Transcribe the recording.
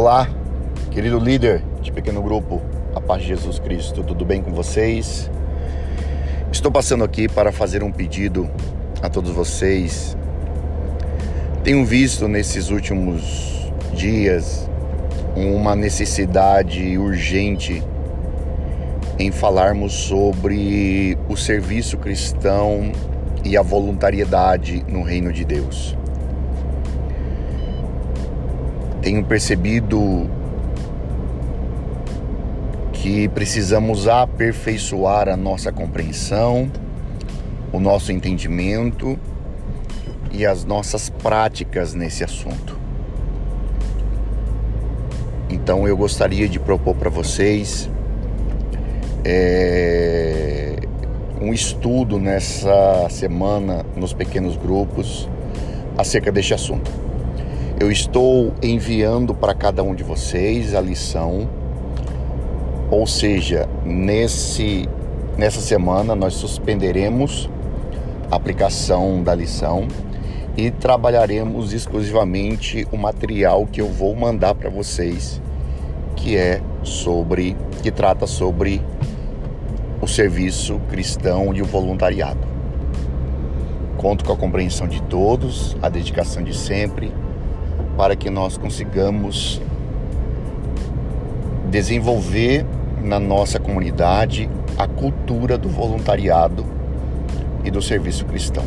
Olá, querido líder de pequeno grupo, a paz de Jesus Cristo, tudo bem com vocês? Estou passando aqui para fazer um pedido a todos vocês. Tenho visto nesses últimos dias uma necessidade urgente em falarmos sobre o serviço cristão e a voluntariedade no reino de Deus. Tenho percebido que precisamos aperfeiçoar a nossa compreensão, o nosso entendimento e as nossas práticas nesse assunto. Então eu gostaria de propor para vocês é, um estudo nessa semana nos pequenos grupos acerca deste assunto. Eu estou enviando para cada um de vocês a lição, ou seja, nesse nessa semana nós suspenderemos a aplicação da lição e trabalharemos exclusivamente o material que eu vou mandar para vocês, que é sobre que trata sobre o serviço cristão e o voluntariado. Conto com a compreensão de todos, a dedicação de sempre para que nós consigamos desenvolver na nossa comunidade a cultura do voluntariado e do serviço cristão.